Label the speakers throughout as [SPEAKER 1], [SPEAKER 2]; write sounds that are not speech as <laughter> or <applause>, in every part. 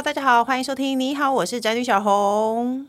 [SPEAKER 1] 大家好，欢迎收听。你好，我是宅女小红。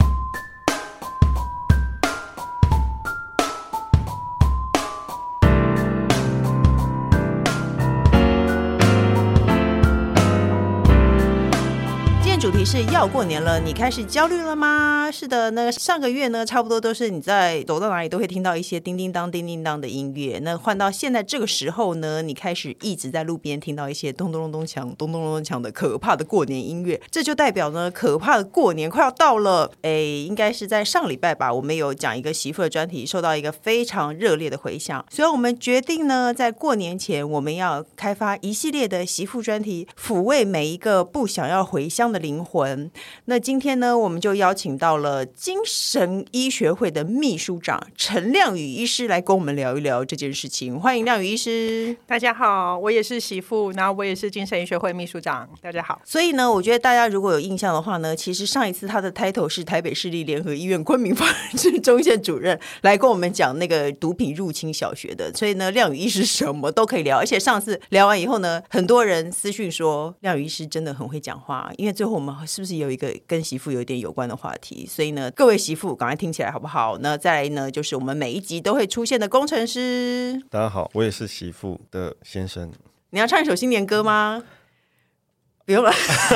[SPEAKER 1] 是要过年了，你开始焦虑了吗？是的，那上个月呢，差不多都是你在走到哪里都会听到一些叮叮当、叮叮当的音乐。那换到现在这个时候呢，你开始一直在路边听到一些咚咚咚咚锵、咚咚咚咚锵的可怕的过年音乐，这就代表呢，可怕的过年快要到了。哎，应该是在上礼拜吧，我们有讲一个媳妇的专题，受到一个非常热烈的回响，所以我们决定呢，在过年前我们要开发一系列的媳妇专题，抚慰每一个不想要回乡的灵魂魂。那今天呢，我们就邀请到了精神医学会的秘书长陈亮宇医师来跟我们聊一聊这件事情。欢迎亮宇医师。
[SPEAKER 2] 大家好，我也是媳妇，然后我也是精神医学会秘书长。大家好。
[SPEAKER 1] 所以呢，我觉得大家如果有印象的话呢，其实上一次他的 title 是台北市立联合医院昆明放射中心主任来跟我们讲那个毒品入侵小学的。所以呢，亮宇医师什么都可以聊，而且上次聊完以后呢，很多人私讯说亮宇医师真的很会讲话，因为最后我们。是不是有一个跟媳妇有一点有关的话题？所以呢，各位媳妇赶快听起来好不好？那再来呢，就是我们每一集都会出现的工程师。
[SPEAKER 3] 大家好，我也是媳妇的先生。
[SPEAKER 1] 你要唱一首新年歌吗？不用了，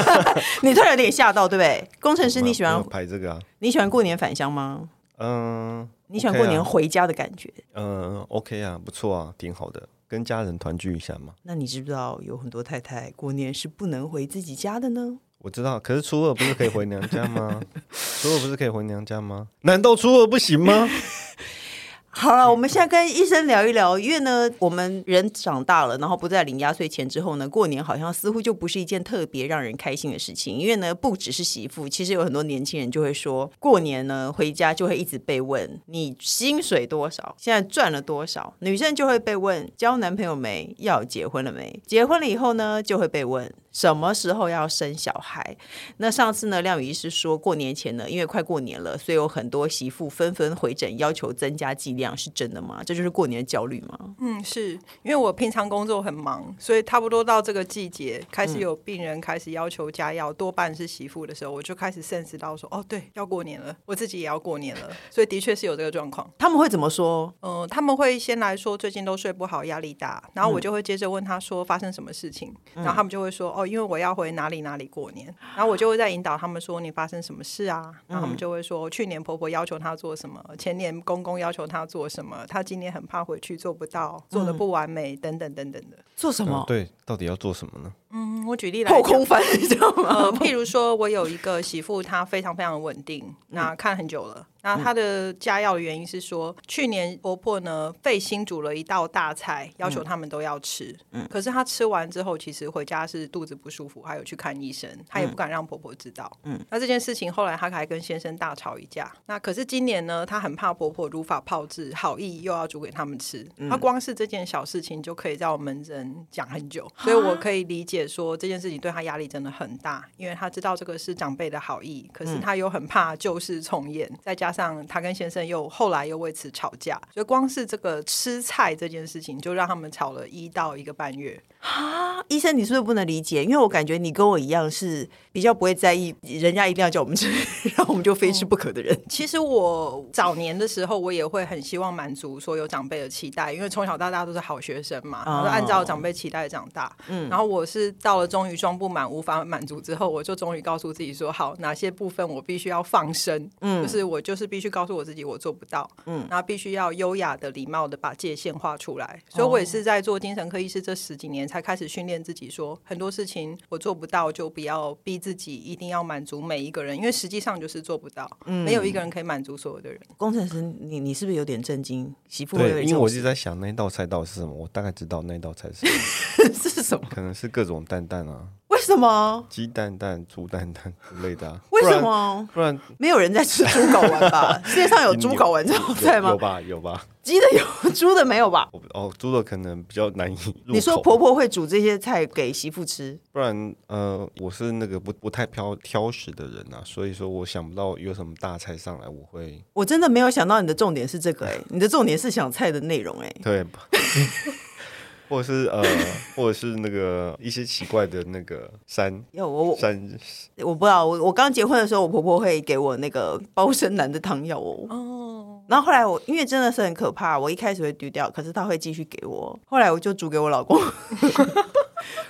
[SPEAKER 1] <laughs> 你突然有点吓到，对不对？工程师，你喜欢
[SPEAKER 3] 拍这个啊？
[SPEAKER 1] 你喜欢过年返乡吗？
[SPEAKER 3] 嗯，
[SPEAKER 1] 你喜欢过年回家的感觉？
[SPEAKER 3] 嗯，OK 啊，不错啊，挺好的，跟家人团聚一下嘛。
[SPEAKER 1] 那你知不知道有很多太太过年是不能回自己家的呢？
[SPEAKER 3] 我知道，可是初二不是可以回娘家吗？<laughs> 初二不是可以回娘家吗？难道初二不行吗？<laughs>
[SPEAKER 1] 好了，我们现在跟医生聊一聊，因为呢，我们人长大了，然后不再领压岁钱之后呢，过年好像似乎就不是一件特别让人开心的事情。因为呢，不只是媳妇，其实有很多年轻人就会说，过年呢回家就会一直被问你薪水多少，现在赚了多少。女生就会被问交男朋友没，要结婚了没？结婚了以后呢，就会被问。什么时候要生小孩？那上次呢，亮宇医师说过年前呢，因为快过年了，所以有很多媳妇纷纷回诊，要求增加剂量，是真的吗？这就是过年的焦虑吗？
[SPEAKER 2] 嗯，是因为我平常工作很忙，所以差不多到这个季节，开始有病人开始要求加药，多半是媳妇的时候，我就开始 sense 到说，哦，对，要过年了，我自己也要过年了，所以的确是有这个状况。
[SPEAKER 1] 他们会怎么说？
[SPEAKER 2] 嗯、呃，他们会先来说最近都睡不好，压力大，然后我就会接着问他说发生什么事情，然后他们就会说，哦。因为我要回哪里哪里过年，然后我就会在引导他们说，你发生什么事啊？然后他们就会说，去年婆婆要求她做什么，前年公公要求她做什么，她今年很怕回去做不到，做的不完美，等等等等的。
[SPEAKER 1] 做什么？
[SPEAKER 3] 对，到底要做什么呢？
[SPEAKER 2] 嗯，我举例来
[SPEAKER 1] 破空翻，<laughs> 你知道吗？
[SPEAKER 2] 呃，譬如说我有一个媳妇，她非常非常稳定，那看很久了。那她的加药的原因是说，去年婆婆呢费心煮了一道大菜，要求他们都要吃。嗯，可是她吃完之后，其实回家是肚子不舒服，还有去看医生，她也不敢让婆婆知道。嗯，那这件事情后来她还跟先生大吵一架。那可是今年呢，她很怕婆婆如法炮制，好意又要煮给他们吃。她光是这件小事情就可以在我们门诊讲很久，所以我可以理解说这件事情对她压力真的很大，因为她知道这个是长辈的好意，可是她又很怕旧事重演，再加上他跟先生又后来又为此吵架，就光是这个吃菜这件事情就让他们吵了一到一个半月。
[SPEAKER 1] 哈，医生，你是不是不能理解？因为我感觉你跟我一样是比较不会在意人家一定要叫我们吃，然后我们就非吃不可的人。
[SPEAKER 2] 嗯，其实我早年的时候，我也会很希望满足所有长辈的期待，因为从小到大都是好学生嘛，然后按照长辈期待长大。嗯，然后我是到了终于装不满、无法满足之后，我就终于告诉自己说：好，哪些部分我必须要放生？嗯，就是我就是必须告诉我自己我做不到。嗯，然后必须要优雅的、礼貌的把界限画出来。所以我也是在做精神科医师这十几年。才开始训练自己，说很多事情我做不到，就不要逼自己一定要满足每一个人，因为实际上就是做不到，嗯、没有一个人可以满足所有的人。
[SPEAKER 1] 工程师，你你是不是有点震惊？媳妇
[SPEAKER 3] 对，因为我一直在想那道菜到底是什么，我大概知道那道菜是什么，<laughs>
[SPEAKER 1] 是什么？
[SPEAKER 3] 可能是各种蛋蛋啊。
[SPEAKER 1] 为什么？鸡
[SPEAKER 3] 蛋蛋、猪蛋蛋之类的、啊？<laughs>
[SPEAKER 1] 为什么？
[SPEAKER 3] 不然
[SPEAKER 1] 没有人在吃猪睾丸吧？<laughs> 世界上有猪睾丸这种菜吗？
[SPEAKER 3] 有吧，有吧。
[SPEAKER 1] 鸡的有，猪的没有吧？
[SPEAKER 3] 哦，猪的可能比较难以。
[SPEAKER 1] 你说婆婆会煮这些菜给媳妇吃？
[SPEAKER 3] 不然，呃，我是那个不不太挑挑食的人啊，所以说我想不到有什么大菜上来我会。
[SPEAKER 1] 我真的没有想到你的重点是这个哎、欸，你的重点是想菜的内容哎、欸。
[SPEAKER 3] 对。<laughs> 或者是呃，<laughs> 或者是那个一些奇怪的那个山，
[SPEAKER 1] 有我
[SPEAKER 3] 山，
[SPEAKER 1] 我不知道。我我刚结婚的时候，我婆婆会给我那个包身男的汤药哦。哦。然后后来我因为真的是很可怕，我一开始会丢掉，可是他会继续给我。后来我就煮给我老公。<laughs>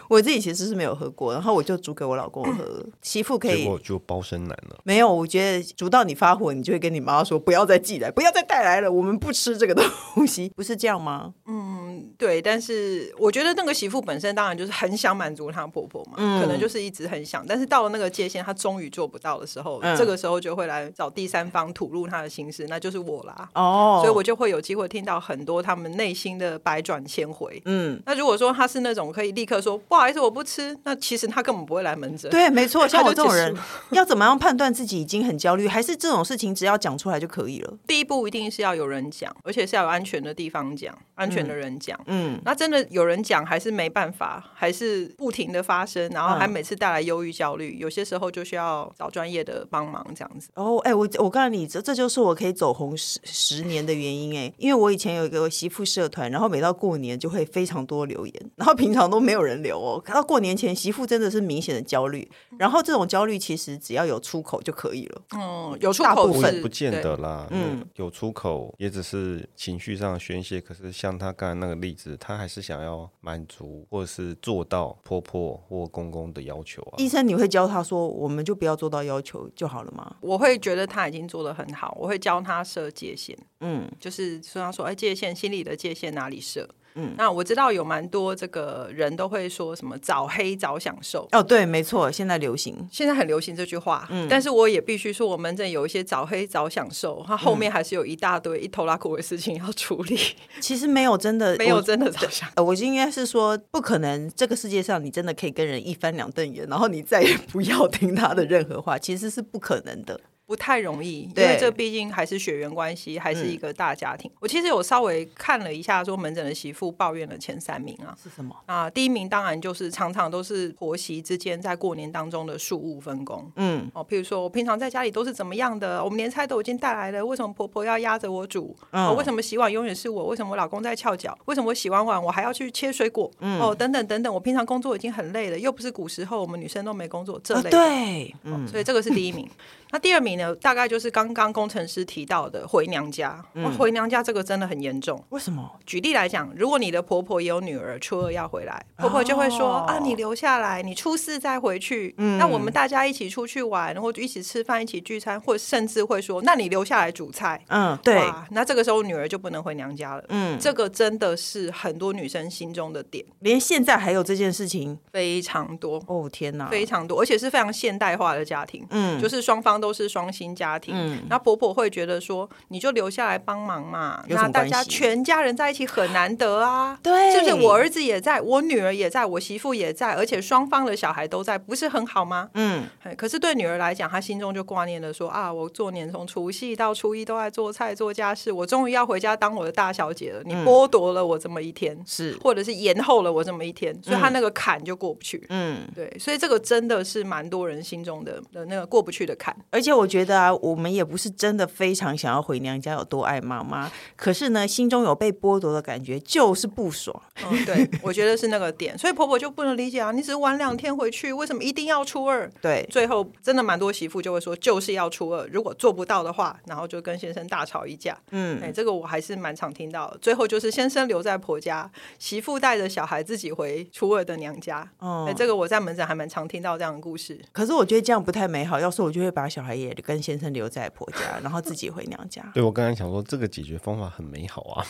[SPEAKER 1] 我自己其实是没有喝过，然后我就煮给我老公喝。媳妇可以，
[SPEAKER 3] 结果就包身男了。
[SPEAKER 1] 没有，我觉得煮到你发火，你就会跟你妈说不要再寄来，不要再带来了，我们不吃这个东西，不是这样吗？
[SPEAKER 2] 嗯，对。但是我觉得那个媳妇本身当然就是很想满足她婆婆嘛，嗯、可能就是一直很想，但是到了那个界限，她终于做不到的时候，嗯、这个时候就会来找第三方吐露她的心事，那就是我啦。哦，所以我就会有机会听到很多他们内心的百转千回。嗯，那如果说她是那种可以立刻说不好意思，我不吃，那其实她根本不会来门诊。
[SPEAKER 1] 对，没错，<laughs> 像我这种人，要怎么样判断自己已经很焦虑，还是这种事情只要讲出来就可以了？
[SPEAKER 2] 第一步一定是要有人讲，而且是要有安全的地方讲，安全的人讲。嗯，那真的有人讲，还是没办法，还是不停的发生，然后还每次带来忧郁、焦虑，有些时候就需要找专业的帮忙这样子。
[SPEAKER 1] 哦，哎，我我告诉你，这这就是我可以走红十十年的原因哎，因为我以前有一个媳妇社团，然后每到过年就会非常多留言，然后平常都没有人留哦，到过年前媳妇真的是明显的焦虑，然后这种焦虑其实只要有出口就可以了。
[SPEAKER 2] 嗯，有出口
[SPEAKER 3] 不不见得啦，嗯，有出口也只是情绪上的宣泄。可是像他刚才那个例子，他还是想要满足或者是做到婆婆或公公的要求啊。
[SPEAKER 1] 医生，你会教他说，我们就不要做到要求就好了吗？
[SPEAKER 2] 我会觉得他已经做得很好，我会教他设界限。嗯，就是说他说，哎，界限，心里的界限哪里设？嗯，那我知道有蛮多这个人都会说什么早黑早享受
[SPEAKER 1] 哦，对，没错，现在流行，
[SPEAKER 2] 现在很流行这句话。嗯，但是我也必须说，我们这有一些早黑早享受，它后面还是有一大堆一头拉库的事情要处理。
[SPEAKER 1] 其实没有真的，
[SPEAKER 2] 没有真的早享。<laughs>
[SPEAKER 1] 呃，我就应该是说，不可能，这个世界上你真的可以跟人一翻两瞪眼，然后你再也不要听他的任何话，其实是不可能的。
[SPEAKER 2] 不太容易，因为这毕竟还是血缘关系，还是一个大家庭。嗯、我其实有稍微看了一下，说门诊的媳妇抱怨的前三名啊，
[SPEAKER 1] 是什么？
[SPEAKER 2] 啊，第一名当然就是常常都是婆媳之间在过年当中的庶务分工。嗯，哦，譬如说我平常在家里都是怎么样的，我们年菜都已经带来了，为什么婆婆要压着我煮？嗯、哦，为什么洗碗永远是我？为什么我老公在翘脚？为什么我洗完碗我还要去切水果？嗯，哦，等等等等，我平常工作已经很累了，又不是古时候我们女生都没工作这类的。
[SPEAKER 1] 啊、对，嗯、
[SPEAKER 2] 哦，所以这个是第一名。那第二名呢？大概就是刚刚工程师提到的回娘家。嗯、回娘家这个真的很严重。
[SPEAKER 1] 为什么？
[SPEAKER 2] 举例来讲，如果你的婆婆也有女儿初二要回来，婆婆就会说：“哦、啊，你留下来，你初四再回去。嗯”那我们大家一起出去玩，或者一起吃饭、一起聚餐，或甚至会说：“那你留下来煮菜。”嗯，
[SPEAKER 1] 对。
[SPEAKER 2] 那这个时候女儿就不能回娘家了。嗯，这个真的是很多女生心中的点。
[SPEAKER 1] 连现在还有这件事情，
[SPEAKER 2] 非常多。
[SPEAKER 1] 哦天哪，
[SPEAKER 2] 非常多，而且是非常现代化的家庭。嗯，就是双方都是双薪家。家庭，嗯，那婆婆会觉得说，你就留下来帮忙嘛，那大家全家人在一起很难得啊，对，是不是？我儿子也在，我女儿也在，我媳妇也在，而且双方的小孩都在，不是很好吗？嗯，可是对女儿来讲，她心中就挂念的说啊，我做年从除夕到初一都在做菜做家事，我终于要回家当我的大小姐了，你剥夺了我这么一天，是，或者是延后了我这么一天，所以她那个坎就过不去。嗯，对，所以这个真的是蛮多人心中的的那个过不去的坎，
[SPEAKER 1] 而且我觉得啊。我们也不是真的非常想要回娘家，有多爱妈妈，可是呢，心中有被剥夺的感觉，就是不爽。
[SPEAKER 2] 嗯，对，我觉得是那个点，所以婆婆就不能理解啊，你只是晚两天回去，为什么一定要初二？
[SPEAKER 1] 对，
[SPEAKER 2] 最后真的蛮多媳妇就会说，就是要初二，如果做不到的话，然后就跟先生大吵一架。嗯，哎，这个我还是蛮常听到的。最后就是先生留在婆家，媳妇带着小孩自己回初二的娘家。哦，哎，这个我在门诊还蛮常听到这样的故事。
[SPEAKER 1] 可是我觉得这样不太美好，要是我就会把小孩也跟先生。留在婆家，然后自己回娘家。<laughs>
[SPEAKER 3] 对，我刚才想说，这个解决方法很美好啊。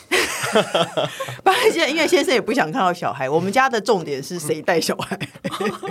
[SPEAKER 3] <laughs>
[SPEAKER 1] 不然现在因为先生也不想看到小孩，我们家的重点是谁带小孩。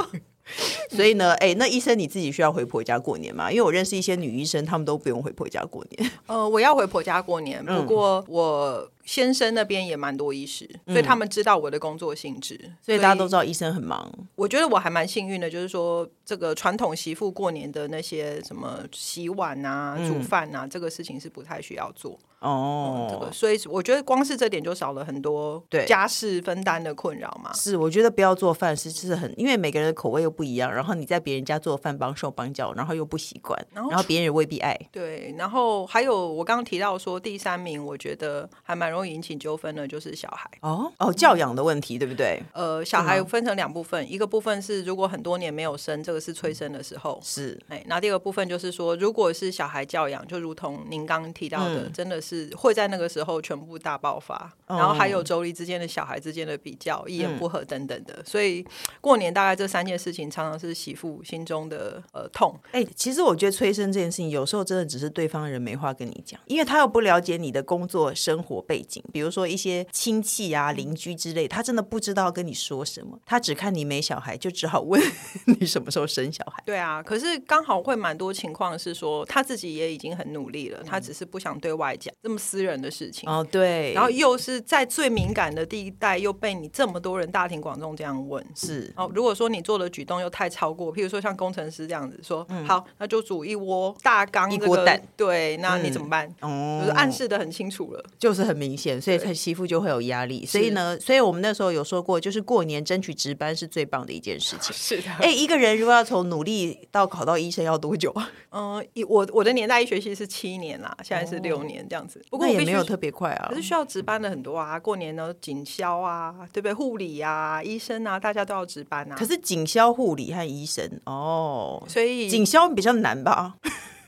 [SPEAKER 1] <laughs> 所以呢，哎，那医生你自己需要回婆家过年吗？因为我认识一些女医生，她们都不用回婆家过年。
[SPEAKER 2] 呃，我要回婆家过年，不过我先生那边也蛮多医师，所以他们知道我的工作性质，
[SPEAKER 1] 所以大家都知道医生很忙。
[SPEAKER 2] 我觉得我还蛮幸运的，就是说这个传统媳妇过年的那些什么洗碗啊、煮饭啊，这个事情是不太需要做。哦、嗯，这个，所以我觉得光是这点就少了很多对家事分担的困扰嘛。
[SPEAKER 1] 是，我觉得不要做饭是是很，因为每个人的口味又不一样，然然后你在别人家做饭帮手帮脚，然后又不习惯，
[SPEAKER 2] 然
[SPEAKER 1] 后别人也未必爱。
[SPEAKER 2] 对，然后还有我刚刚提到说第三名，我觉得还蛮容易引起纠纷的，就是小孩。
[SPEAKER 1] 哦哦，教养的问题，对不对？
[SPEAKER 2] 呃，小孩分成两部分，一个部分是如果很多年没有生，这个是催生的时候，
[SPEAKER 1] 是。
[SPEAKER 2] 哎，那第二个部分就是说，如果是小孩教养，就如同您刚刚提到的，真的是会在那个时候全部大爆发，然后还有妯娌之间的小孩之间的比较，一言不合等等的。所以过年大概这三件事情，常常是媳妇心中的呃痛。
[SPEAKER 1] 哎，其实我觉得催生这件事情，有时候真的只是对方人没话跟你讲，因为他又不了解你的工作生活背景，比如说一些亲戚啊、邻居之类，他真的不知道跟你说什么，他只看你没小孩，就只好问你什么时候生小孩。
[SPEAKER 2] 对啊，可是刚好会蛮多情况是说，他自己也已经很努力了，他只是不想对外讲这么私人的事情。
[SPEAKER 1] 哦，对，
[SPEAKER 2] 然后又是在最敏感的地带，又被你这么多人大庭广众这样问，
[SPEAKER 1] 是
[SPEAKER 2] 哦。如果说你做的举动又太超过，譬如说像工程师这样子说，嗯、好，那就煮一锅大缸、这个、
[SPEAKER 1] 一锅蛋，
[SPEAKER 2] 对，那你怎么办？
[SPEAKER 1] 哦、嗯，
[SPEAKER 2] 就是暗示的很清楚了，
[SPEAKER 1] 就是很明显，所以他媳妇就会有压力。所以呢，所以我们那时候有说过，就是过年争取值班是最棒的一件事情。<laughs>
[SPEAKER 2] 是的，
[SPEAKER 1] 哎，一个人如果要从努力到考到医生要多久啊？
[SPEAKER 2] 嗯、<laughs> 呃，我我的年代医学系是七年啦，现在是六年这样子。不过
[SPEAKER 1] 也没有特别快啊，
[SPEAKER 2] 可是需要值班的很多啊。过年呢，警消啊，对不对？护理啊，医生啊，大家都要值班啊。
[SPEAKER 1] 可是警消、护理和医生哦，
[SPEAKER 2] 所以
[SPEAKER 1] 警消比较难吧？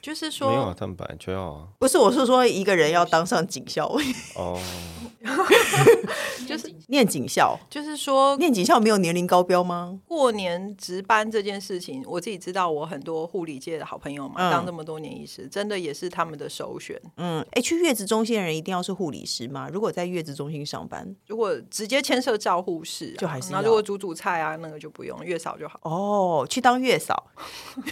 [SPEAKER 2] 就是说
[SPEAKER 3] 没有啊，他们本来就要啊。
[SPEAKER 1] 不是，我是说一个人要当上警校
[SPEAKER 3] 哦，<laughs>
[SPEAKER 2] 就是
[SPEAKER 1] 念警校，
[SPEAKER 2] 就是说
[SPEAKER 1] 念警校没有年龄高标吗？
[SPEAKER 2] 过年值班这件事情，我自己知道，我很多护理界的好朋友嘛，嗯、当这么多年医师，真的也是他们的首选。
[SPEAKER 1] 嗯，哎，去月子中心的人一定要是护理师吗？如果在月子中心上班，
[SPEAKER 2] 如果直接牵涉照护士、啊，
[SPEAKER 1] 就还是
[SPEAKER 2] 那如果煮煮菜啊，那个就不用，月嫂就好。
[SPEAKER 1] 哦，去当月嫂。<laughs>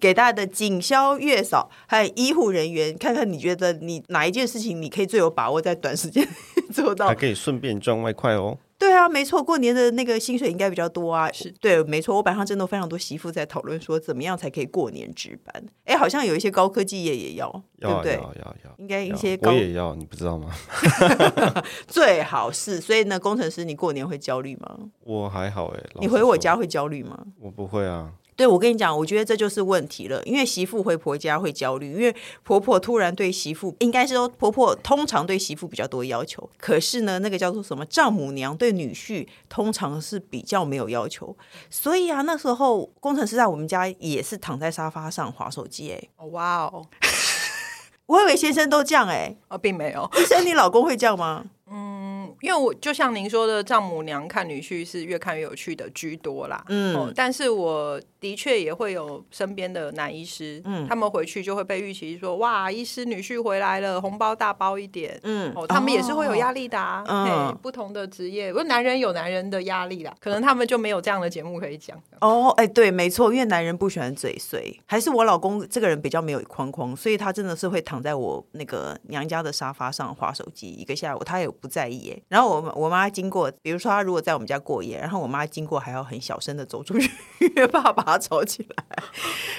[SPEAKER 1] 给大家的警消、月嫂还有医护人员，看看你觉得你哪一件事情你可以最有把握在短时间 <laughs> 做到，
[SPEAKER 3] 还可以顺便赚外快哦。
[SPEAKER 1] 对啊，没错，过年的那个薪水应该比较多啊。
[SPEAKER 2] 是
[SPEAKER 1] 对，没错，我班上真的非常多媳妇在讨论说，怎么样才可以过年值班？哎，好像有一些高科技业也要，
[SPEAKER 3] 要
[SPEAKER 1] 对不对？
[SPEAKER 3] 要要要，
[SPEAKER 1] 应该一些高
[SPEAKER 3] 我也要，你不知道吗？<laughs>
[SPEAKER 1] 最好是，所以呢，工程师，你过年会焦虑吗？
[SPEAKER 3] 我还好哎，
[SPEAKER 1] 你回我家会焦虑吗？
[SPEAKER 3] 我不会啊。
[SPEAKER 1] 对，我跟你讲，我觉得这就是问题了。因为媳妇回婆家会焦虑，因为婆婆突然对媳妇，应该是说婆婆通常对媳妇比较多要求，可是呢，那个叫做什么丈母娘对女婿通常是比较没有要求。所以啊，那时候工程师在我们家也是躺在沙发上划手机。哎，
[SPEAKER 2] 哇哦，<laughs>
[SPEAKER 1] 我以为先生都这样哎，
[SPEAKER 2] 哦，并没有。
[SPEAKER 1] 医生，你老公会这样吗？<laughs>
[SPEAKER 2] 嗯，因为我就像您说的，丈母娘看女婿是越看越有趣的居多啦。嗯，哦，但是我。的确也会有身边的男医师，嗯，他们回去就会被预期说，哇，医师女婿回来了，红包大包一点，嗯，哦，他们也是会有压力的啊，嗯，不同的职业，不过男人有男人的压力啦，可能他们就没有这样的节目可以讲。
[SPEAKER 1] 哦，哎，对，没错，因为男人不喜欢嘴碎，还是我老公这个人比较没有框框，所以他真的是会躺在我那个娘家的沙发上划手机一个下午，他也不在意。然后我我妈经过，比如说他如果在我们家过夜，然后我妈经过还要很小声的走出去，<laughs> 约爸爸爸。吵起来，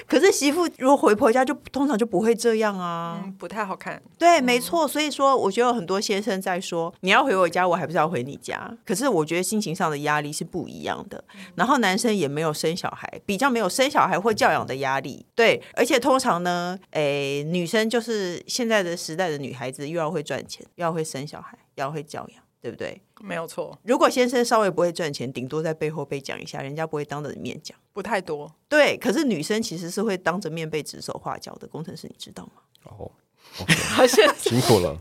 [SPEAKER 1] 可是媳妇如果回婆家就通常就不会这样啊，
[SPEAKER 2] 嗯、不太好看。
[SPEAKER 1] 对，没错。所以说，我觉得有很多先生在说，你要回我家，我还不是要回你家。可是我觉得心情上的压力是不一样的。然后男生也没有生小孩，比较没有生小孩或教养的压力。对，而且通常呢，诶，女生就是现在的时代的女孩子，又要会赚钱，又要会生小孩，又要会教养。对不对？
[SPEAKER 2] 没有错。
[SPEAKER 1] 如果先生稍微不会赚钱，顶多在背后被讲一下，人家不会当着面讲，
[SPEAKER 2] 不太多。
[SPEAKER 1] 对，可是女生其实是会当着面被指手画脚的。工程师，你知道吗？
[SPEAKER 3] 哦，okay. 辛苦了。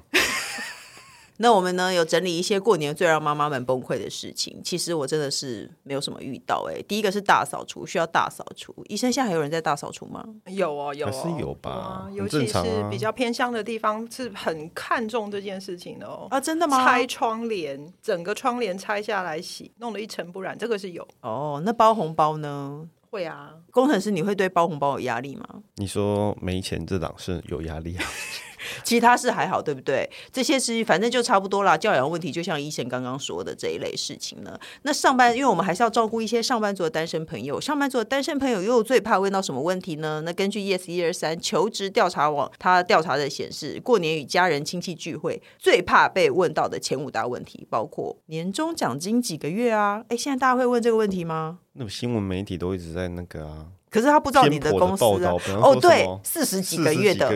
[SPEAKER 1] 那我们呢，有整理一些过年最让妈妈们崩溃的事情。其实我真的是没有什么遇到哎。第一个是大扫除，需要大扫除。医生，现在还有人在大扫除吗？
[SPEAKER 2] 有哦，有
[SPEAKER 3] 是有吧。
[SPEAKER 2] 尤其是比较偏乡的地方，是很看重这件事情的哦。
[SPEAKER 1] 啊，真的吗？
[SPEAKER 2] 拆窗帘，整个窗帘拆下来洗，弄得一尘不染，这个是有。
[SPEAKER 1] 哦，那包红包呢？
[SPEAKER 2] 会啊。工
[SPEAKER 1] 程师，你会对包红包有压力吗？
[SPEAKER 3] 你说没钱这档是有压力啊。<laughs>
[SPEAKER 1] 其他是还好，对不对？这些是反正就差不多啦。教养问题就像医生刚刚说的这一类事情呢。那上班，因为我们还是要照顾一些上班族的单身朋友。上班族的单身朋友又最怕问到什么问题呢？那根据 Yes 一二三求职调查网，他调查的显示，过年与家人亲戚聚会最怕被问到的前五大问题，包括年终奖金几个月啊？哎，现在大家会问这个问题吗？
[SPEAKER 3] 那新闻媒体都一直在那个啊。
[SPEAKER 1] 可是他不知道你的公司啊，哦，对，四十几个月的，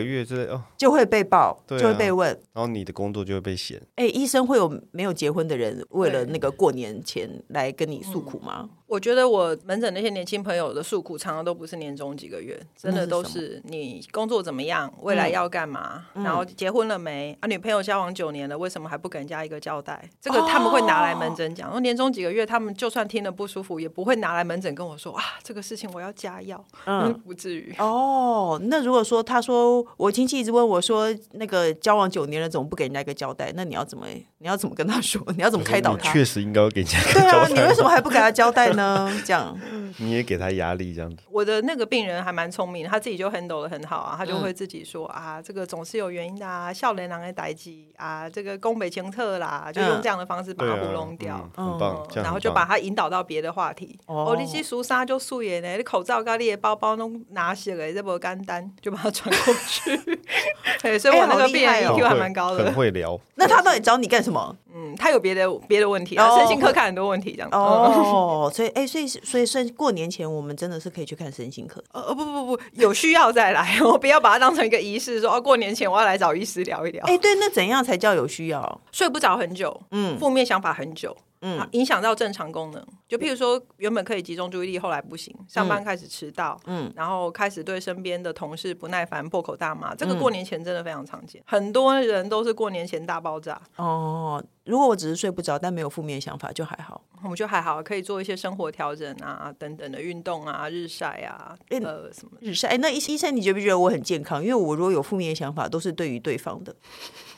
[SPEAKER 1] 就会被报，就会被问，然
[SPEAKER 3] 后你的工作就会被嫌。
[SPEAKER 1] 哎，医生会有没有结婚的人为了那个过年前来跟你诉苦吗？
[SPEAKER 2] 我觉得我门诊那些年轻朋友的诉苦，常常都不是年终几个月，真的都是你工作怎么样，未来要干嘛，然后结婚了没啊？女朋友交往九年了，为什么还不给人家一个交代？这个他们会拿来门诊讲。然后年终几个月，他们就算听了不舒服，也不会拿来门诊跟我说啊，这个事情我要加。药，嗯，不至于
[SPEAKER 1] 哦。那如果说他说我亲戚一直问我说，那个交往九年了，怎么不给人家一个交代？那你要怎么你要怎么跟他说？你要怎么开导他？
[SPEAKER 3] 确实应该要给人家
[SPEAKER 1] 对啊，你为什么还不给他交代呢？<laughs> 这样
[SPEAKER 3] 你也给他压力这样子。
[SPEAKER 2] 我的那个病人还蛮聪明，他自己就 handle 得很好啊，他就会自己说、嗯、啊，这个总是有原因的啊，笑脸狼的代际啊，这个宫北清特啦，就用这样的方式把他糊弄掉，
[SPEAKER 3] 嗯嗯、很棒，
[SPEAKER 2] 然后就把他引导到别的话题。哦，你去苏莎就素颜呢，你口罩咖喱的包包弄拿起来，这么干单就把他传过去。<laughs> 对，所以我那个病人 EQ 还蛮高的，
[SPEAKER 3] 很会聊。
[SPEAKER 1] 那他到底找你干什么？
[SPEAKER 2] 嗯，他有别的别的问题啊，身心科看很多问题这样子。
[SPEAKER 1] 哦，所以哎，所以所以所以过年前我们真的是可以去看身心科。
[SPEAKER 2] 呃不不不，有需要再来，<laughs> 我不要把它当成一个仪式，说哦过年前我要来找医师聊一聊。
[SPEAKER 1] 哎，对，那怎样才叫有需要？
[SPEAKER 2] 睡不着很久，嗯，负面想法很久。嗯，影响到正常功能，就譬如说原本可以集中注意力，后来不行，上班开始迟到，嗯，然后开始对身边的同事不耐烦，破口大骂，这个过年前真的非常常见，很多人都是过年前大爆炸。
[SPEAKER 1] 哦，如果我只是睡不着，但没有负面想法，就还好，
[SPEAKER 2] 我们就还好，可以做一些生活调整啊，等等的运动啊，日晒啊，呃，什么
[SPEAKER 1] 日晒？哎，那医医生，你觉不觉得我很健康？因为我如果有负面想法，都是对于对方的，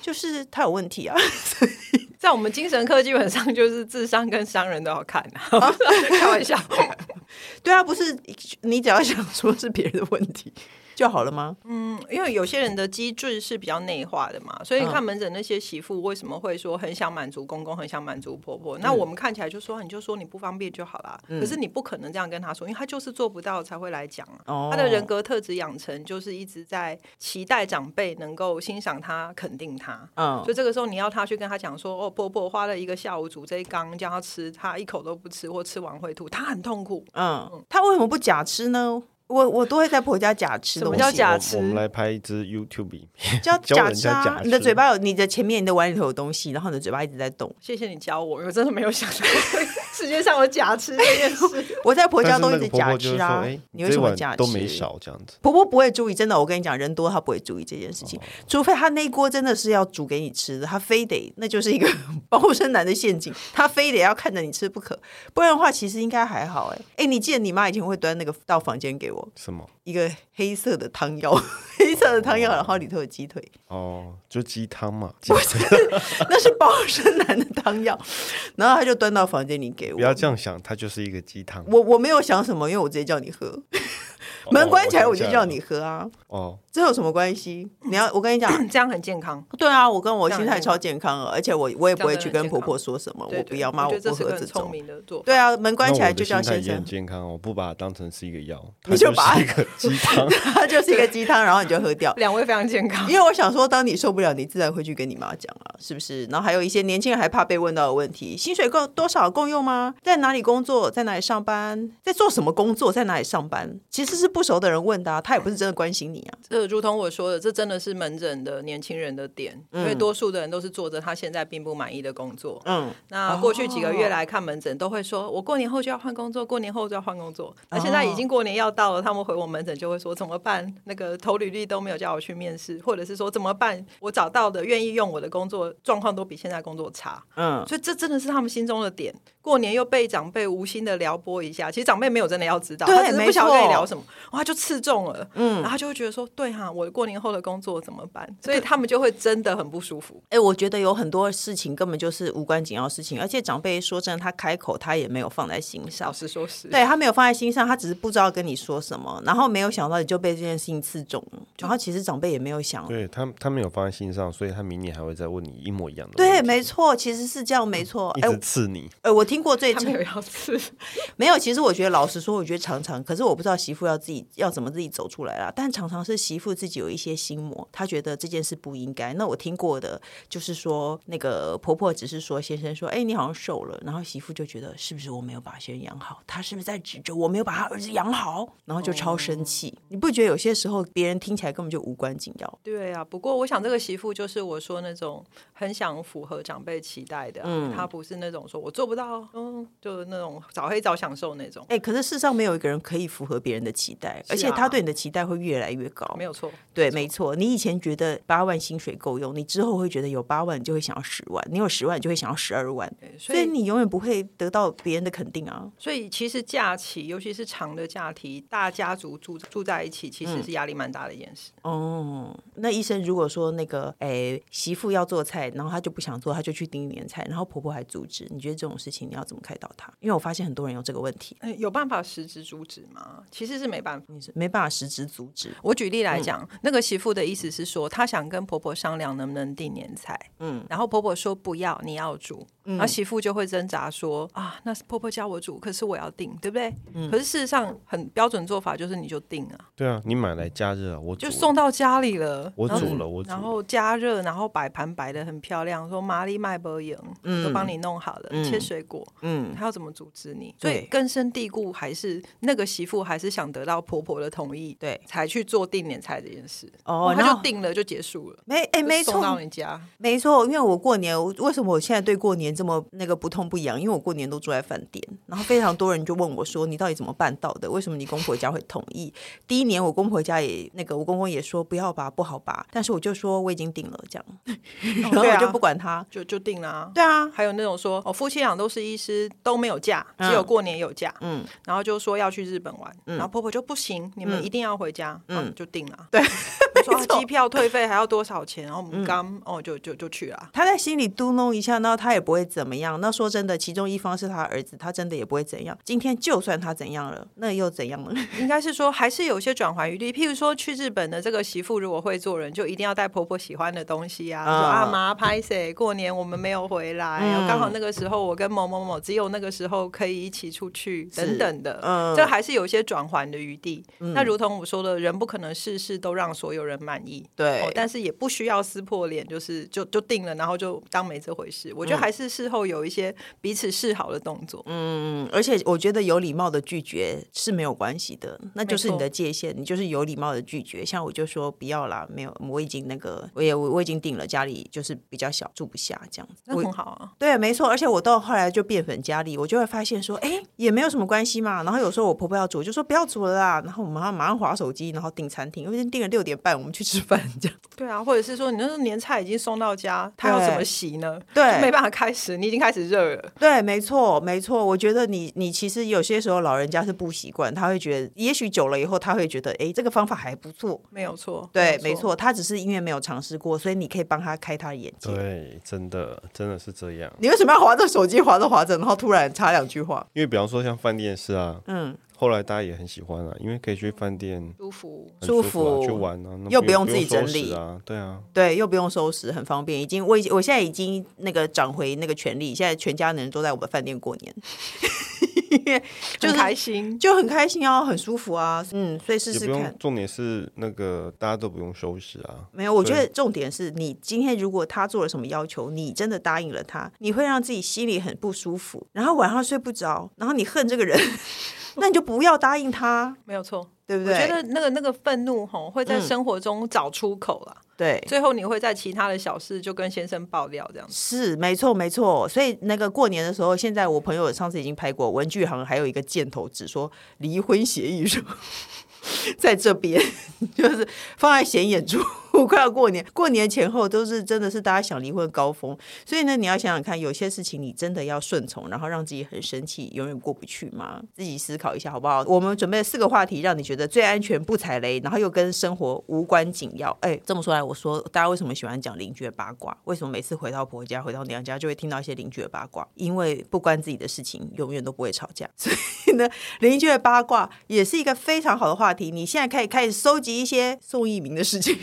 [SPEAKER 1] 就是他有问题啊，所以。
[SPEAKER 2] 在我们精神科，基本上就是智商跟商人都要看啊，<laughs> 开玩笑。<laughs>
[SPEAKER 1] 对啊，不是你只要想说是别人的问题。就好了吗？
[SPEAKER 2] 嗯，因为有些人的机制是比较内化的嘛，所以看门诊那些媳妇为什么会说很想满足公公，很想满足婆婆？嗯、那我们看起来就说，你就说你不方便就好了。嗯、可是你不可能这样跟他说，因为他就是做不到才会来讲、啊哦、他的人格特质养成就是一直在期待长辈能够欣赏他、肯定他。嗯，所以这个时候你要他去跟他讲说，哦，婆婆花了一个下午煮这一缸叫他吃，他一口都不吃，或吃完会吐，他很痛苦。嗯，嗯
[SPEAKER 1] 他为什么不假吃呢？我我都会在婆家假吃东西。什么
[SPEAKER 2] 叫假吃？
[SPEAKER 3] 我们来拍一支 YouTube 影片，<laughs>
[SPEAKER 1] 叫 <laughs> 假吃啊！你的嘴巴有你的前面，你的碗里头有东西，然后你的嘴巴一直在动。
[SPEAKER 2] 谢谢你教我，我真的没有想到 <laughs> 世界上有假吃这件事。
[SPEAKER 1] 我在婆家都一直假吃啊！你为什么假吃？
[SPEAKER 3] 都没少这样子。
[SPEAKER 1] 婆婆不会注意，真的，我跟你讲，人多她不会注意这件事情，除非她那一锅真的是要煮给你吃的，她非得那就是一个包生男的陷阱，她非得要看着你吃不可，不然的话其实应该还好。哎哎，你记得你妈以前会端那个到房间给我
[SPEAKER 3] 什么？
[SPEAKER 1] 一个黑色的汤药，<laughs> 黑色的汤药，然后里头有鸡腿。
[SPEAKER 3] 哦，就鸡汤嘛。<laughs>
[SPEAKER 1] 不是，那是包生男的汤药。<laughs> 然后他就端到房间里给我。
[SPEAKER 3] 不要这样想，它就是一个鸡汤。
[SPEAKER 1] 我我没有想什么，因为我直接叫你喝。门关起来我就叫你喝啊！哦，这有什么关系？你要 <coughs> 我跟你讲，
[SPEAKER 2] 这样很健康。
[SPEAKER 1] 对啊，我跟我心态超健康啊，而且我我也不会去跟婆婆说什么，我不要妈我不喝这种。对啊，门关起来就叫先生。
[SPEAKER 3] 很健康，我不把它当成是一个药，
[SPEAKER 1] 你就把
[SPEAKER 3] 一个鸡汤，<laughs>
[SPEAKER 1] 它就是一个鸡汤，然后你就喝掉。<laughs>
[SPEAKER 2] 两位非常健康，
[SPEAKER 1] 因为我想说，当你受不了，你自然会去跟你妈讲啊，是不是？然后还有一些年轻人还怕被问到的问题：薪水够多少够用吗？在哪里工作？在哪里上班？在做什么工作？在哪里上班？其实是不熟的人问的。他也不是真的关心你啊。
[SPEAKER 2] 这如同我说的，这真的是门诊的年轻人的点，因为多数的人都是做着他现在并不满意的工作。嗯，那过去几个月来看门诊，都会说我过年后就要换工作，过年后就要换工作。那现在已经过年要到了，他们回我门诊就会说怎么办？那个投履历都没有叫我去面试，或者是说怎么办？我找到的愿意用我的工作状况都比现在工作差。嗯，所以这真的是他们心中的点。过年又被长辈无心的撩拨一下，其实长辈没有真的要知道，他只是不晓得跟你聊什么。哇，就刺中了，嗯，然后他就会觉得说，对哈、啊，我过年后的工作怎么办？所以他们就会真的很不舒服。
[SPEAKER 1] 哎，我觉得有很多事情根本就是无关紧要事情，而且长辈说真的，他开口他也没有放在心上。
[SPEAKER 2] 老实说是，
[SPEAKER 1] 对他没有放在心上，他只是不知道跟你说什么，然后没有想到你就被这件事情刺中，然后其实长辈也没有想，
[SPEAKER 3] 对他他没有放在心上，所以他明年还会再问你一模一样的。
[SPEAKER 1] 对，没错，其实是这样，没错，
[SPEAKER 3] 一直刺你。
[SPEAKER 1] 哎，我听过最
[SPEAKER 2] 没有要刺，<laughs>
[SPEAKER 1] 没有。其实我觉得老实说，我觉得常常，可是我不知道媳妇要自己要怎么自己走出来啦。但常常是媳妇自己有一些心魔，她觉得这件事不应该。那我听过的就是说，那个婆婆只是说先生说，哎，你好像瘦了，然后媳妇就觉得是不是我没有把先生养好？她是不是在指着我没有把她儿子养好？然后就超生气。你不觉得有些时候别人听起来根本就无关紧要？
[SPEAKER 2] 对啊，不过我想这个媳妇就是我说那种很想符合长辈期待的，嗯，她不是那种说我做不到，嗯，就是那种早黑早享受那种。
[SPEAKER 1] 哎，可是世上没有一个人可以符合别人的期待，而且他对你的期待会越来越高。
[SPEAKER 2] 没有错，
[SPEAKER 1] 对，没错。你以前觉得八万薪水够用，你之后会觉得有八万你就会想要十万，你有十万你就会想要十二万，所以你永远不会得到别人的肯定啊。
[SPEAKER 2] 所以其实假期，尤其是长的假期，大家族住住在一起，其实是压力蛮大的一件事。
[SPEAKER 1] 哦，那医生如果说那个哎媳妇要做菜，然后他就不想做，他就去订年菜，然后婆婆还阻止，你觉得这种事情你要怎么开导她？因为我发现很多人有这个问题。
[SPEAKER 2] 有办法实质阻止吗？其实是没办法，
[SPEAKER 1] 你是没办法实质阻止。
[SPEAKER 2] 我举例来讲，嗯、那个媳妇的意思是说，她想跟婆婆商量能不能订年菜，嗯，然后婆婆说不要，你要煮。然后媳妇就会挣扎说啊，那是婆婆叫我煮，可是我要订，对不对？嗯、可是事实上很标准做法就是你就订啊。
[SPEAKER 3] 对啊，你买来加热，我
[SPEAKER 2] 就送到家里了。
[SPEAKER 3] 我煮了，我煮了，
[SPEAKER 2] 然后加热，然后摆盘摆的很漂亮，说麻利麦伯赢，都帮你弄好了，嗯、切水果，嗯，他要怎么阻止你？所以根深蒂固还是那个媳妇还是想得到婆婆的同意，对，才去做定年菜这件事。哦，然后订了就结束了，
[SPEAKER 1] 没哎，没错，
[SPEAKER 2] 送到你家，
[SPEAKER 1] 没错。因为我过年，为什么我现在对过年这么那个不痛不痒？因为我过年都住在饭店，然后非常多人就问我说：“你到底怎么办到的？为什么你公婆家会同意？”第一年我公婆家也那个，我公公也说不要吧，不好吧。但是我就说我已经定了，这样，<laughs> 然后我就不管他，
[SPEAKER 2] 就就定了啊。
[SPEAKER 1] 对啊，
[SPEAKER 2] 还有那种说哦，夫妻俩都是医师，都没有假，只有过年有假。嗯，然后就说要去日本玩，然后婆婆就不行，你们一定要回家，嗯，就定了。
[SPEAKER 1] 对，
[SPEAKER 2] 说 <laughs> <laughs> 机票退费还要多少钱？然后我们刚哦就就就去了。
[SPEAKER 1] 他在心里嘟噥一下，那他也不会怎么样。那说真的，其中一方是他儿子，他真的也不会怎样。今天就算他怎样了，那又怎样了？<laughs>
[SPEAKER 2] 应该是说还是有些转圜余地。譬如说去日本的这个媳妇，如果会做人，就一定要带婆婆喜欢的东西啊。说阿妈拍谁，过年我们没有回来，刚好那个时候我跟某某某只有那个时候可以一起出去等等的。嗯，这还是有些转圜的余地。那如同我说的，人不可能事事都让所有人满意。
[SPEAKER 1] 对，
[SPEAKER 2] 但是也不需要撕破脸，就是就就定了，然后就当没这回事。我觉得还是事后有一些彼此示好的动作。
[SPEAKER 1] 嗯，而且我觉得有礼貌的拒绝是没有关系的，那就是你的界限，你就是有礼貌的拒绝。像我就说不要啦，没有，我已经那个，我也我我已经定了，家里就是比较小，住不下这样子。
[SPEAKER 2] 那很好啊。
[SPEAKER 1] 对，没错。而且我到后来就变本加厉，我就会发现说，哎，也没有什么关系嘛。然后有时候我婆婆要煮，我就说不要煮了啦。然后我们马上马上划手机，然后订餐厅，因为订了六点半，我们去吃饭这样。
[SPEAKER 2] 对啊，或者是说你那时候年菜已经送到家，他要怎么洗呢？
[SPEAKER 1] 对，
[SPEAKER 2] 没办法开始，你已经开始热了。
[SPEAKER 1] 对，没错，没错。我觉得你你其实有些时候老人家是不习惯，他会觉得，也许久了以后他会觉得，哎，这个方法还不错。
[SPEAKER 2] 没有错，
[SPEAKER 1] 对，没错，他只是因为没有尝试过，所以你可以帮他开他的眼睛。
[SPEAKER 3] 对，真的真的是这样。
[SPEAKER 1] 你为什么要划着手机划着划着，然后突然插两句话？
[SPEAKER 3] 因为比方说像饭店是啊，嗯。后来大家也很喜欢啊，因为可以去饭店
[SPEAKER 2] 舒服、
[SPEAKER 1] 舒服
[SPEAKER 3] 去玩啊，
[SPEAKER 1] 又不用自己整理。
[SPEAKER 3] 啊，对啊，
[SPEAKER 1] 对，又不用收拾，很方便。已经我已经我现在已经那个涨回那个权利，现在全家人都在我们饭店过年，<laughs>
[SPEAKER 2] 就很开心，
[SPEAKER 1] 就很开心啊，很舒服啊，嗯，所以试试看。
[SPEAKER 3] 重点是那个大家都不用收拾啊，
[SPEAKER 1] 没有，我觉得重点是你今天如果他做了什么要求，你真的答应了他，你会让自己心里很不舒服，然后晚上睡不着，然后你恨这个人。那你就不要答应他，<laughs>
[SPEAKER 2] 没有错，
[SPEAKER 1] 对不对？
[SPEAKER 2] 我觉得那个那个愤怒吼会在生活中找出口了，
[SPEAKER 1] 对，
[SPEAKER 2] 最后你会在其他的小事就跟先生爆料这样子。
[SPEAKER 1] 是，没错，没错。所以那个过年的时候，现在我朋友上次已经拍过文具行，还有一个箭头指说离婚协议书，<laughs> 在这边 <laughs> 就是放在显眼处。苦，快要过年，过年前后都是真的是大家想离婚高峰。所以呢，你要想想看，有些事情你真的要顺从，然后让自己很生气，永远过不去吗？自己思考一下好不好？我们准备了四个话题，让你觉得最安全、不踩雷，然后又跟生活无关紧要。哎，这么说来，我说大家为什么喜欢讲邻居的八卦？为什么每次回到婆家、回到娘家就会听到一些邻居的八卦？因为不关自己的事情，永远都不会吵架。<laughs> 所以呢，邻居的八卦也是一个非常好的话题。你现在可以开始收集一些宋一鸣的事情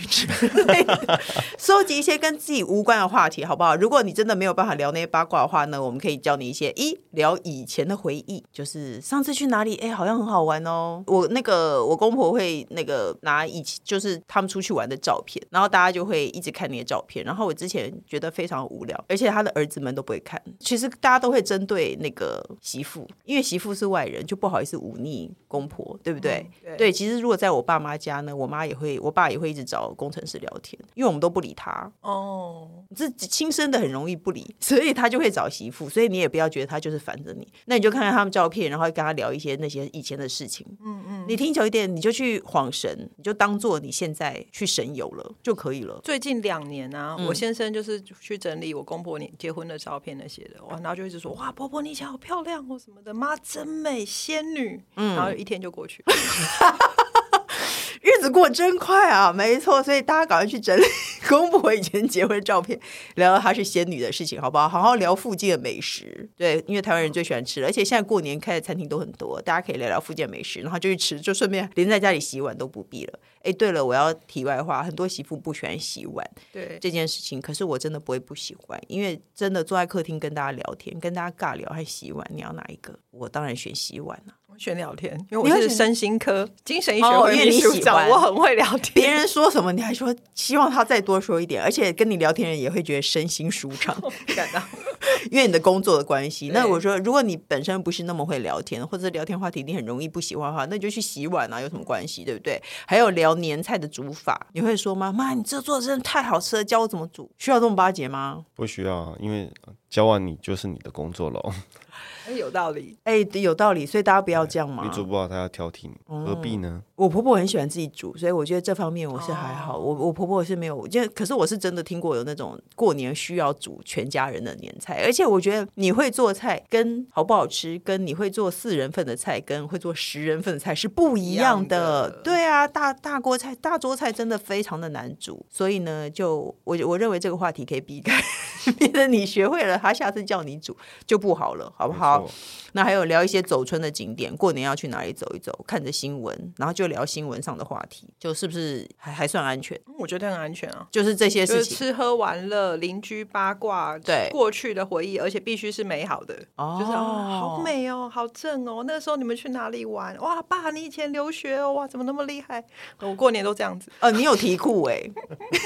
[SPEAKER 1] 之类的，收集一些跟自己无关的话题，好不好？如果你真的没有办法聊那些八卦的话呢，我们可以教你一些：一聊以前的回忆，就是上次去哪里，哎，好像很好玩哦。我那个我公婆会那个拿以前就是他们出去玩的照片，然后大家就会一直看那些照片。然后我之前觉得非常无聊，而且他的儿子们都不会看。其实大家都会针对那个媳妇，因为媳妇是外人，就不好意思忤逆公婆，对不对？嗯、对，对，其实如果在我爸妈家呢，我妈也会，我爸也会一直找工程师聊天，因为我们都不理他哦，这亲生的很容易不理，所以他就会找媳妇。所以你也不要觉得他就是烦着你，那你就看看他们照片，然后跟他聊一些那些以前的事情。嗯嗯，你听久一点，你就去晃神，你就当做你现在去神游了就可以了。
[SPEAKER 2] 最近两年啊，嗯、我先生就是去整理我公婆你结婚的照片那些的，哇，然后就一直说哇，婆婆你以前好漂亮哦什么的，妈真美，仙女。嗯，然后一天就过去了。<laughs>
[SPEAKER 1] 日子过真快啊，没错，所以大家赶快去整理 <laughs> 公布我以前结婚照片，聊聊她是仙女的事情，好不好？好好聊附近的美食，对，因为台湾人最喜欢吃了，而且现在过年开的餐厅都很多，大家可以聊聊附近的美食，然后就去吃，就顺便连在家里洗碗都不必了。哎，对了，我要题外话，很多媳妇不喜欢洗碗，对这件事情，可是我真的不会不喜欢，因为真的坐在客厅跟大家聊天，跟大家尬聊还洗碗，你要哪一个？我当然选洗碗了。
[SPEAKER 2] 选聊天，因为我是身心科精神医学会秘书长，我很会聊天。
[SPEAKER 1] 别人说什么，你还说希望他再多说一点，而且跟你聊天人也会觉得身心舒畅。<laughs> 感到，因为你的工作的关系。那我说，如果你本身不是那么会聊天，或者聊天话题你很容易不喜欢的话，那你就去洗碗啊，有什么关系？对不对？还有聊年菜的煮法，你会说吗？妈，你这做的真的太好吃了，教我怎么煮？需要这么巴结吗？
[SPEAKER 3] 不需要，因为教完你就是你的工作了。
[SPEAKER 2] 有道理，
[SPEAKER 1] 哎，有道理，所以大家不要这样嘛。
[SPEAKER 3] 你煮不好，他要挑剔你，何必呢？
[SPEAKER 1] 我婆婆很喜欢自己煮，所以我觉得这方面我是还好。我我婆婆是没有，就可是我是真的听过有那种过年需要煮全家人的年菜，而且我觉得你会做菜跟好不好吃，跟你会做四人份的菜跟会做十人份的菜是不一样的。对啊，大大锅菜、大桌菜真的非常的难煮，所以呢，就我我认为这个话题可以避开，<laughs> 免得你学会了，他下次叫你煮就不好了，好不好？那还有聊一些走春的景点，过年要去哪里走一走，看着新闻，然后就聊新闻上的话题，就是不是还还算安全？
[SPEAKER 2] 我觉得很安全啊，
[SPEAKER 1] 就是这些事情，
[SPEAKER 2] 吃喝玩乐、邻居八卦，对过去的回忆，而且必须是美好的。哦，就是好美哦，好正哦，那个时候你们去哪里玩？哇，爸，你以前留学哦，哇，怎么那么厉害？我过年都这样子。
[SPEAKER 1] 呃，你有题库哎，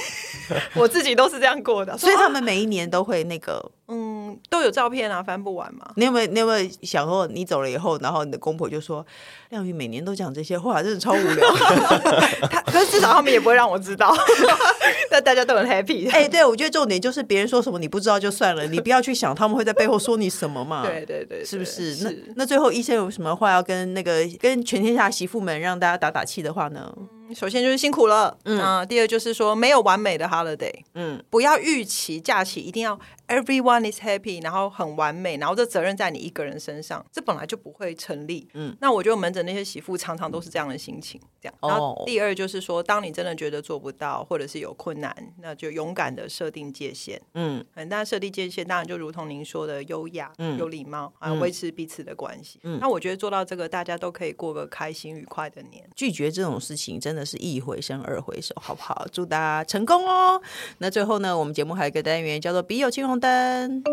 [SPEAKER 1] <laughs>
[SPEAKER 2] 我自己都是这样过的，<laughs>
[SPEAKER 1] 所以他们每一年都会那个。
[SPEAKER 2] 嗯，都有照片啊，翻不完嘛。
[SPEAKER 1] 你有没有？你有没有想说，你走了以后，然后你的公婆就说，亮宇每年都讲这些话，真的超无聊。<laughs>
[SPEAKER 2] 他，可是至少他们也不会让我知道，<laughs> 那大家都很 happy。
[SPEAKER 1] 哎、欸，对，我觉得重点就是别人说什么你不知道就算了，你不要去想他们会在背后说你什么嘛。<laughs>
[SPEAKER 2] 对，对对对，
[SPEAKER 1] 是不是？
[SPEAKER 2] 是
[SPEAKER 1] 那那最后医生有什么话要跟那个跟全天下媳妇们让大家打打气的话呢？
[SPEAKER 2] 首先就是辛苦了，嗯，啊、第二就是说没有完美的 holiday，嗯，不要预期假期一定要 everyone is happy，然后很完美，然后这责任在你一个人身上，这本来就不会成立，嗯，那我觉得门诊那些媳妇常常都是这样的心情，这样。然后第二就是说，当你真的觉得做不到或者是有困难，那就勇敢的设定界限，嗯，很大设定界限，当然就如同您说的优雅，嗯，有礼貌，啊，维持彼此的关系，嗯，那我觉得做到这个，大家都可以过个开心愉快的年。
[SPEAKER 1] 拒绝这种事情真的。是一回生二回熟，好不好？祝大家成功哦！那最后呢，我们节目还有一个单元叫做“笔友青红灯”，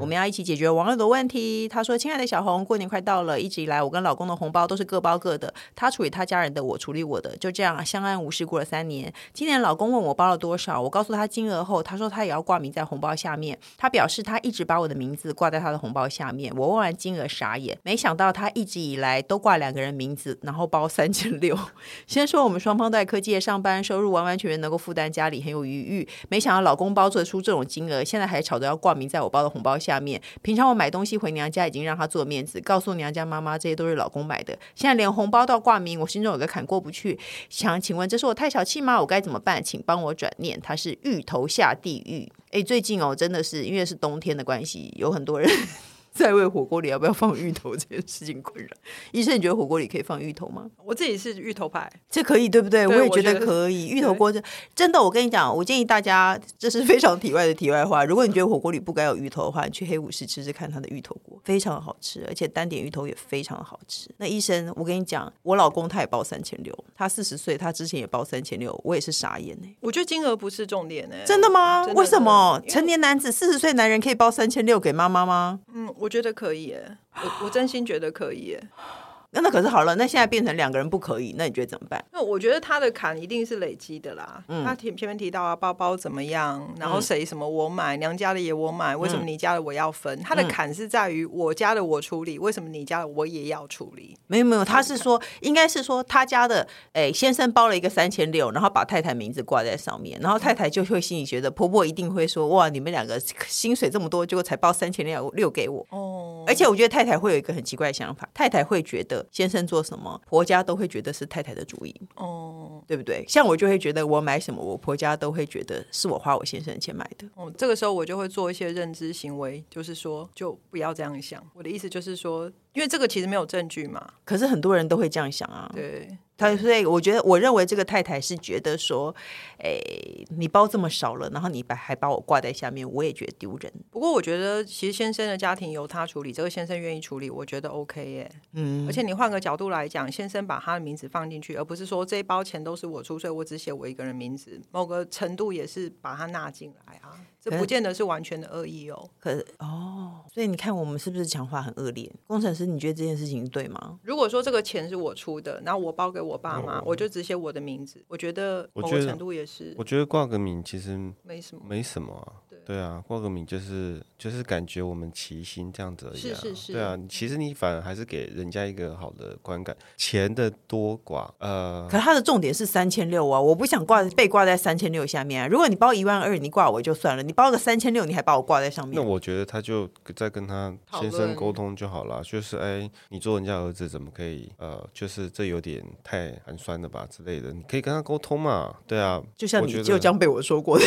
[SPEAKER 1] 我们要一起解决网友的问题。他说：“亲爱的小红，过年快到了，一直以来我跟老公的红包都是各包各的，他处理他家人的，我处理我的，就这样相安无事过了三年。今年老公问我包了多少，我告诉他金额后，他说他也要挂名在红包下面。他表示他一直把我的名字挂在他的红包下面。我问完金额傻眼，没想到他一直以来都挂两个人名字，然后包三千六。<laughs> 先说我们双。”方在科技业上班，收入完完全全能够负担家里，很有余裕。没想到老公包做出这种金额，现在还吵着要挂名在我包的红包下面。平常我买东西回娘家已经让他做面子，告诉娘家妈妈这些都是老公买的。现在连红包都要挂名，我心中有个坎过不去。想请问，这是我太小气吗？我该怎么办？请帮我转念。他是芋头下地狱。哎，最近哦，真的是因为是冬天的关系，有很多人。在为火锅里要不要放芋头这件事情困扰，医生，你觉得火锅里可以放芋头吗？
[SPEAKER 2] 我自己是芋头派，
[SPEAKER 1] 这可以对不对？对，我也觉得可以。芋头锅真真的，我跟你讲，我建议大家，这是非常体外的题外话。如果你觉得火锅里不该有芋头的话，你去黑武士吃吃看他的芋头锅，非常好吃，而且单点芋头也非常好吃。那医生，我跟你讲，我老公他也包三千六，他四十岁，他之前也包三千六，我也是傻眼呢。
[SPEAKER 2] 我觉得金额不是重点呢。
[SPEAKER 1] 真的吗？为什么成年男子四十岁男人可以包三千六给妈妈吗？
[SPEAKER 2] 嗯，我觉得可以耶，我我真心觉得可以耶。<gasps>
[SPEAKER 1] 那那可是好了，那现在变成两个人不可以，那你觉得怎么办？
[SPEAKER 2] 那我觉得他的坎一定是累积的啦。嗯，他前前面提到啊，包包怎么样，然后谁什么我买，嗯、娘家的也我买，为什么你家的我要分？嗯、他的坎是在于我家的我处理，为什么你家的我也要处理？
[SPEAKER 1] 没有没有，他是说应该是说他家的哎先生包了一个三千六，然后把太太名字挂在上面，然后太太就会心里觉得婆婆一定会说哇，你们两个薪水这么多，结果才包三千六六给我哦。而且我觉得太太会有一个很奇怪的想法，太太会觉得先生做什么。婆家都会觉得是太太的主意哦，对不对？像我就会觉得我买什么，我婆家都会觉得是我花我先生的钱买的。
[SPEAKER 2] 哦，这个时候我就会做一些认知行为，就是说，就不要这样想。我的意思就是说，因为这个其实没有证据嘛。
[SPEAKER 1] 可是很多人都会这样想啊。
[SPEAKER 2] 对。
[SPEAKER 1] 他所以我觉得，我认为这个太太是觉得说，哎，你包这么少了，然后你把还把我挂在下面，我也觉得丢人。
[SPEAKER 2] 不过我觉得，其实先生的家庭由他处理，这个先生愿意处理，我觉得 OK 耶。嗯，而且你换个角度来讲，先生把他的名字放进去，而不是说这一包钱都是我出，所以我只写我一个人名字，某个程度也是把他纳进来啊。这不见得是完全的恶意哦。
[SPEAKER 1] 可是哦，所以你看我们是不是讲话很恶劣？工程师，你觉得这件事情对吗？
[SPEAKER 2] 如果说这个钱是我出的，然后我包给我爸妈，哦、我就只写我的名字，我觉得某个程度也是。
[SPEAKER 3] 我觉得挂个名其实
[SPEAKER 2] 没什么，
[SPEAKER 3] 没什么啊。对啊，挂个名就是就是感觉我们齐心这样子而已。
[SPEAKER 2] 是是是。
[SPEAKER 3] 对啊，其实你反而还是给人家一个好的观感。钱的多寡，呃，
[SPEAKER 1] 可是他的重点是三千六啊，我不想挂被挂在三千六下面啊。如果你包一万二，你挂我就算了，你包个三千六，你还把我挂在上面。
[SPEAKER 3] 那我觉得他就再跟他先生沟通就好了，就是哎，你做人家儿子怎么可以？呃，就是这有点太寒酸了吧之类的，你可以跟他沟通嘛。对啊，
[SPEAKER 1] 就像你就将被我说过的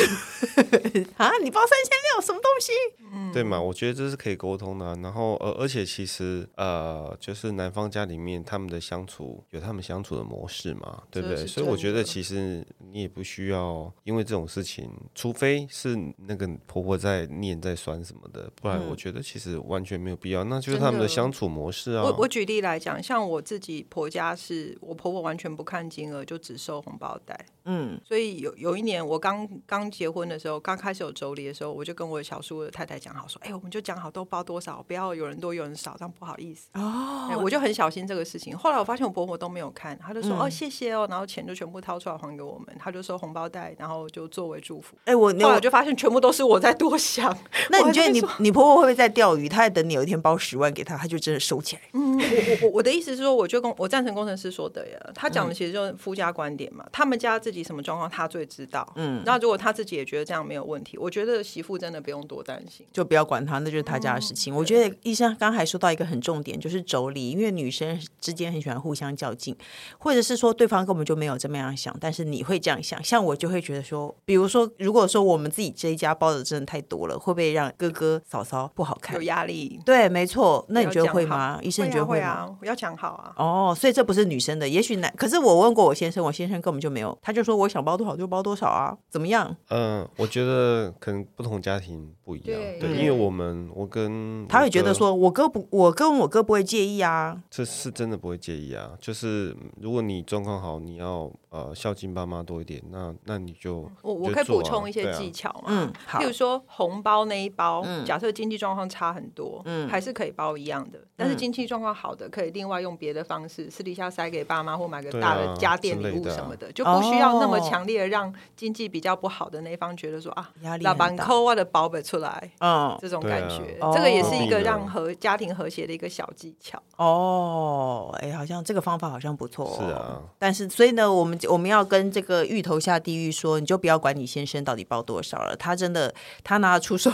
[SPEAKER 1] <laughs> 啊，你包。三千六什么东西？嗯，
[SPEAKER 3] 对嘛？我觉得这是可以沟通的啊。然后，呃，而且其实，呃，就是男方家里面他们的相处有他们相处的模式嘛，对不对？所以我觉得其实你也不需要因为这种事情，除非是那个婆婆在念在酸什么的，不然我觉得其实完全没有必要。那就是他们的相处模式啊。
[SPEAKER 2] 我我举例来讲，像我自己婆家是我婆婆完全不看金额，就只收红包袋。嗯，所以有有一年我刚刚结婚的时候，刚开始有妯娌的时候。我就跟我小叔的太太讲好说，哎，我们就讲好都包多少，不要有人多有人少，这样不好意思。哦，我就很小心这个事情。后来我发现我婆婆都没有看，她就说、嗯、哦谢谢哦，然后钱就全部掏出来还给我们，她就收红包袋，然后就作为祝福。哎，我后来我就发现全部都是我在多想。
[SPEAKER 1] 那你觉得你你婆婆会不会在钓鱼？她在等你有一天包十万给她，她就真的收起来。
[SPEAKER 2] 嗯，我我我的意思是说，我就跟我赞成工程师说的呀，他讲的其实就是夫家观点嘛，他们家自己什么状况他最知道。嗯，那如果他自己也觉得这样没有问题，我觉得媳妇真的不用。多担心，
[SPEAKER 1] 就不要管他，那就是他家的事情。嗯、我觉得医生刚才说到一个很重点，就是妯娌，因为女生之间很喜欢互相较劲，或者是说对方根本就没有这么样想，但是你会这样想。像我就会觉得说，比如说，如果说我们自己这一家包的真的太多了，会不会让哥哥嫂嫂不好看？
[SPEAKER 2] 有压力？
[SPEAKER 1] 对，没错。那你觉得会吗？医生你觉得会吗？
[SPEAKER 2] 会啊，我要讲好啊。
[SPEAKER 1] 哦，所以这不是女生的，也许男。可是我问过我先生，我先生根本就没有，他就说我想包多少就包多少啊，怎么样？
[SPEAKER 3] 嗯，我觉得可能不同家庭不一样。对。对因为我们，我跟
[SPEAKER 1] 他会觉得说，我哥不，我跟我哥不会介意啊，
[SPEAKER 3] 这是真的不会介意啊。就是如果你状况好，你要呃孝敬爸妈多一点，那那你就
[SPEAKER 2] 我我可以补充一些技巧嘛，嗯，譬如说红包那一包，假设经济状况差很多，嗯，还是可以包一样的。但是经济状况好的，可以另外用别的方式私底下塞给爸妈或买个大的家电礼物什么的，就不需要那么强烈的让经济比较不好的那一方觉得说啊，老扣我的宝贝出来，嗯。这种感觉，啊、这个也是一个让和家庭和谐的一个小技巧
[SPEAKER 1] 哦。哎，好像这个方法好像不错，哦。
[SPEAKER 3] 是啊，
[SPEAKER 1] 但是所以呢，我们我们要跟这个芋头下地狱说，你就不要管你先生到底包多少了，他真真的，他拿得出手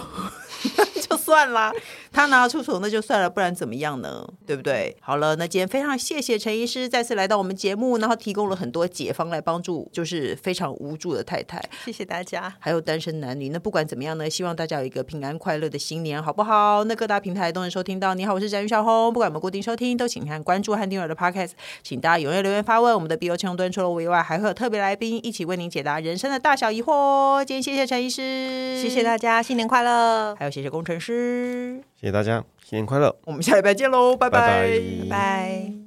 [SPEAKER 1] <laughs> 就算了，他拿得出手那就算了，不然怎么样呢？对不对？好了，那今天非常谢谢陈医师再次来到我们节目，然后提供了很多解方来帮助，就是非常无助的太太。
[SPEAKER 2] 谢谢大家，
[SPEAKER 1] 还有单身男女。那不管怎么样呢，希望大家有一个平安快乐的新年，好不好？那各大平台都能收听到。你好，我是詹宇小红，不管我们固定收听，都请看关注和订阅的 Podcast，请大家踊跃留言发问。我们的 BO 青红灯除了我以外，还会有特别来宾一起为您解答人生的大小疑惑。今天谢谢陈医师，
[SPEAKER 2] 谢谢大家，新年快乐！
[SPEAKER 1] 还有谢谢工程师，
[SPEAKER 3] 谢谢大家，新年快乐！
[SPEAKER 1] 我们下礼拜见喽，拜拜，
[SPEAKER 3] 拜拜。
[SPEAKER 2] 拜拜。